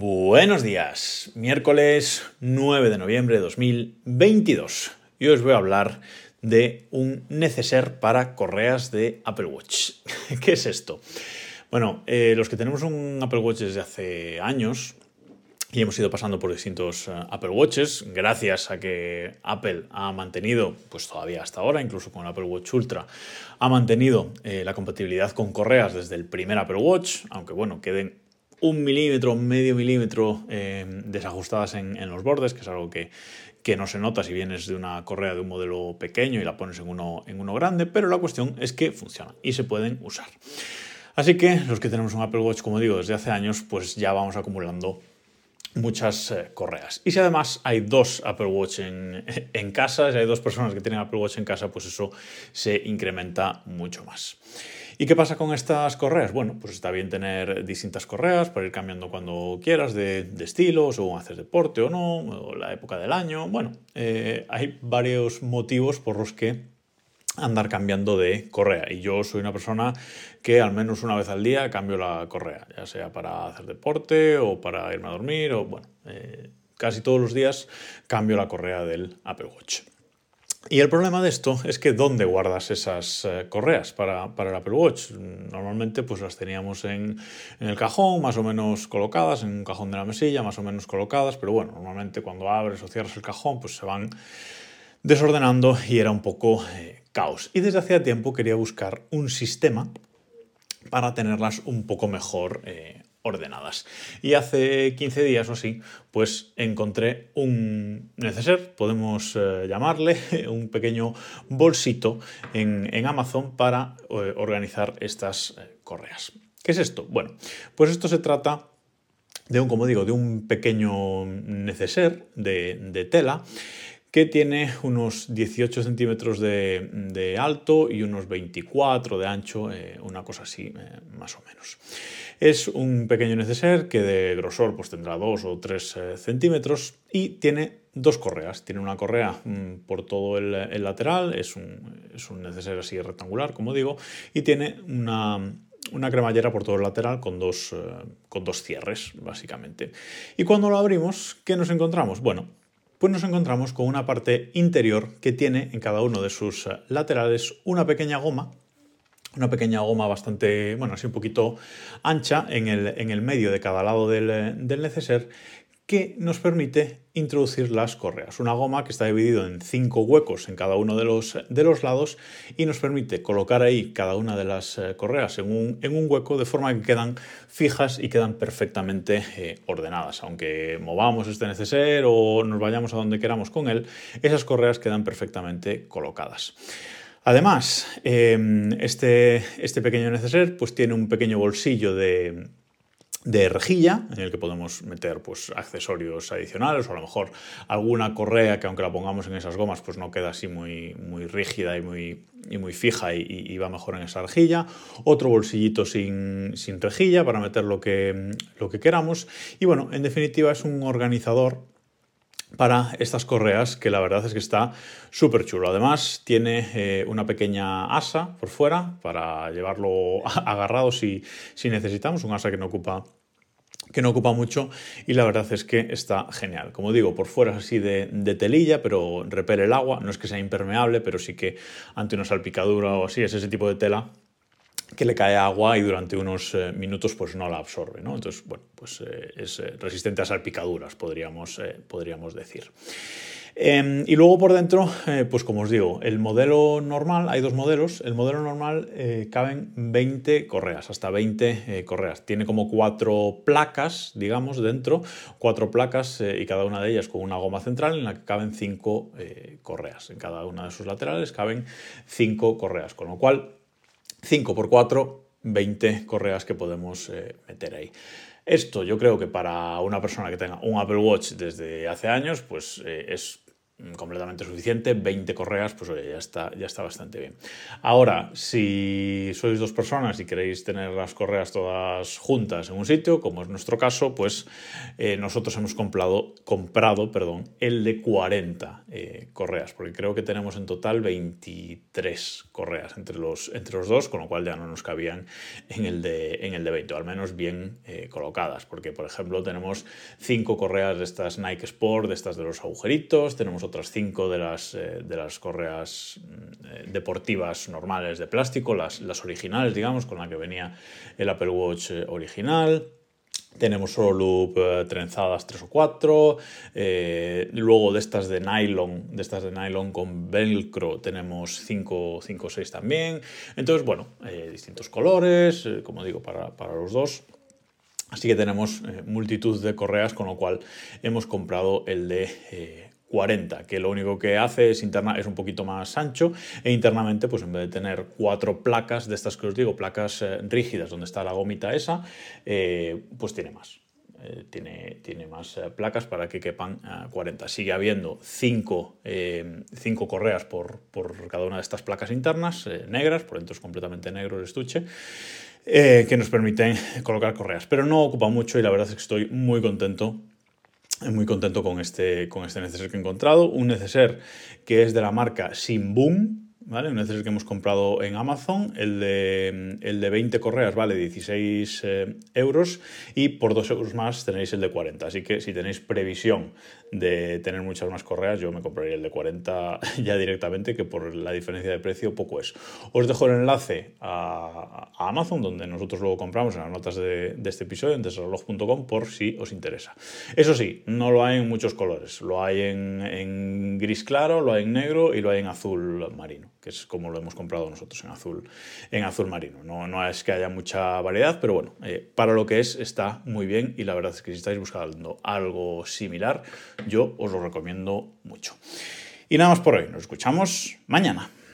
Buenos días, miércoles 9 de noviembre de 2022. Y os voy a hablar de un neceser para correas de Apple Watch. ¿Qué es esto? Bueno, eh, los que tenemos un Apple Watch desde hace años y hemos ido pasando por distintos eh, Apple Watches, gracias a que Apple ha mantenido, pues todavía hasta ahora, incluso con el Apple Watch Ultra, ha mantenido eh, la compatibilidad con correas desde el primer Apple Watch, aunque bueno, queden un milímetro, medio milímetro eh, desajustadas en, los bordes, que es algo que, no se nota si vienes de una correa de un modelo pequeño y la pones en uno, en uno grande, pero la cuestión es que funciona y se pueden usar. Así que los que tenemos un Apple Watch, como digo, desde hace años, pues ya vamos acumulando muchas eh, correas. Y si además hay dos Apple Watch en, en, casa, si hay dos personas que tienen Apple Watch en casa, pues eso se incrementa mucho más. ¿Y qué pasa con estas correas? Bueno, pues está bien tener distintas correas para ir cambiando cuando quieras de, de estilo, según haces deporte o no, o la época del año. Bueno, eh, hay varios motivos por los que andar cambiando de correa. Y yo soy una persona que al menos una vez al día cambio la correa, ya sea para hacer deporte o para irme a dormir o bueno, eh, casi todos los días cambio la correa del Apple Watch. Y el problema de esto es que ¿dónde guardas esas eh, correas para, el Apple Watch? Normalmente pues las teníamos en, el cajón, más o menos colocadas, en un cajón de la mesilla, más o menos colocadas, pero bueno, normalmente cuando abres o cierras el cajón pues se van desordenando y era un poco eh, caos. Y desde hacía tiempo quería buscar un sistema para tenerlas un poco mejor eh, ordenadas. Y hace 15 días o así, pues encontré un neceser, podemos eh, llamarle, un pequeño bolsito en, Amazon para eh, organizar estas eh, correas. ¿Qué es esto? Bueno, pues esto se trata de un, como digo, de un pequeño neceser de, tela que tiene unos 18 centímetros de, alto y unos 24 de ancho, una cosa así más o menos. Es un pequeño neceser que de grosor pues, tendrá 2 o 3 eh, centímetros y tiene dos correas. Tiene una correa mm, por todo el, lateral, es un, es un, neceser así rectangular, como digo, y tiene una, cremallera por todo el lateral con dos, eh, con dos cierres, básicamente. Y cuando lo abrimos, ¿qué nos encontramos? Bueno, pues nos encontramos con una parte interior que tiene en cada uno de sus eh, laterales una pequeña goma una pequeña goma bastante, bueno, así un poquito ancha en el, en el medio de cada lado del, del neceser que nos permite introducir las correas. Una goma que está dividido en cinco huecos en cada uno de los, de los lados y nos permite colocar ahí cada una de las eh, correas en un, en un hueco de forma que quedan fijas y quedan perfectamente eh, ordenadas. Aunque movamos este neceser o nos vayamos a donde queramos con él, esas correas quedan perfectamente colocadas. Además, em, este, este, pequeño neceser pues, tiene un pequeño bolsillo de, rejilla en el que podemos meter pues, accesorios adicionales o a lo mejor alguna correa que aunque la pongamos en esas gomas pues no queda así muy, muy rígida y muy, muy fija y, va mejor en esa rejilla. Otro bolsillito sin, sin rejilla para meter lo que, lo que queramos. Y bueno, en definitiva es un organizador para estas correas que la verdad es que está súper chulo. Además tiene eh, una pequeña asa por fuera para llevarlo agarrado si, si necesitamos, un asa que no ocupa que no ocupa mucho y la verdad es que está genial. Como digo, por fuera es así de, de, telilla, pero repele el agua, no es que sea impermeable, pero sí que ante una salpicadura o así es ese tipo de tela que le cae agua y durante unos eh, minutos pues no la absorbe. ¿no? Entonces, bueno, pues eh, es eh, resistente a salpicaduras, podríamos, podríamos decir. Em, y luego por dentro, pues como os digo, el modelo normal, hay dos modelos, el modelo normal caben 20 correas, hasta 20 correas. Tiene como cuatro placas, digamos, dentro, cuatro placas y cada una de ellas con una goma central en la que caben cinco correas. En cada una de sus laterales caben cinco correas, con lo cual 5 por 4, 20 correas que podemos eh, meter ahí. Esto yo creo que para una persona que tenga un Apple Watch desde hace años, pues eh, es completamente suficiente. 20 correas, pues oye, ya está, ya está bastante bien. Ahora, si sois dos personas y queréis tener las correas todas juntas en un sitio, como es nuestro caso, pues eh, nosotros hemos comprado, comprado perdón, el de 40 eh, correas, porque creo que tenemos en total 23 correas entre los, entre los dos, con lo cual ya no nos cabían en el de, en el de 20, o al menos bien eh, colocadas, porque por ejemplo tenemos 5 correas de estas Nike Sport, de estas de los agujeritos, tenemos otras 5 de las, de las correas mm, deportivas normales de plástico, las, las originales, digamos, con la que venía el Apple Watch original. Tenemos solo loop eh, trenzadas 3 o 4. Eh, luego de estas de nylon, de estas de nylon con velcro, tenemos 5 o 6 también. Entonces, bueno, eh, distintos colores, como digo, para, para, los dos. Así que tenemos multitud de correas, con lo cual hemos comprado el de 40, que lo único que hace es, interna, es un poquito más ancho e internamente, pues en vez de tener cuatro placas de estas que os digo, placas eh, rígidas donde está la gomita esa, eh, pues tiene más. Eh, tiene, tiene, más placas para que quepan 40. Sigue habiendo 5 correas por, por, cada una de estas placas internas, negras, por dentro es completamente negro el estuche, que nos permiten colocar correas. Pero no ocupa mucho y la verdad es que estoy muy contento muy contento con este, con este neceser que he encontrado. Un neceser que es de la marca Simboom, Un neceser que hemos comprado en Amazon. El de, el de 20 correas vale 16 eh, euros y por 2 euros más tenéis el de 40. Así que si tenéis previsión de tener muchas más correas, yo me compraría el de 40 ya directamente, que por la diferencia de precio poco es. Os dejo el enlace a, Amazon, donde nosotros luego compramos en las notas de, este episodio, en desarrollo.com, por si os interesa. Eso sí, no lo hay en muchos colores. Lo hay en, gris claro, lo hay en negro y lo hay en azul marino, que es como lo hemos comprado nosotros en azul, en azul marino. No, no es que haya mucha variedad, pero bueno, eh, para lo que es está muy bien y la verdad es que si estáis buscando algo similar, yo os lo recomiendo mucho. Y nada más por hoy, nos escuchamos mañana.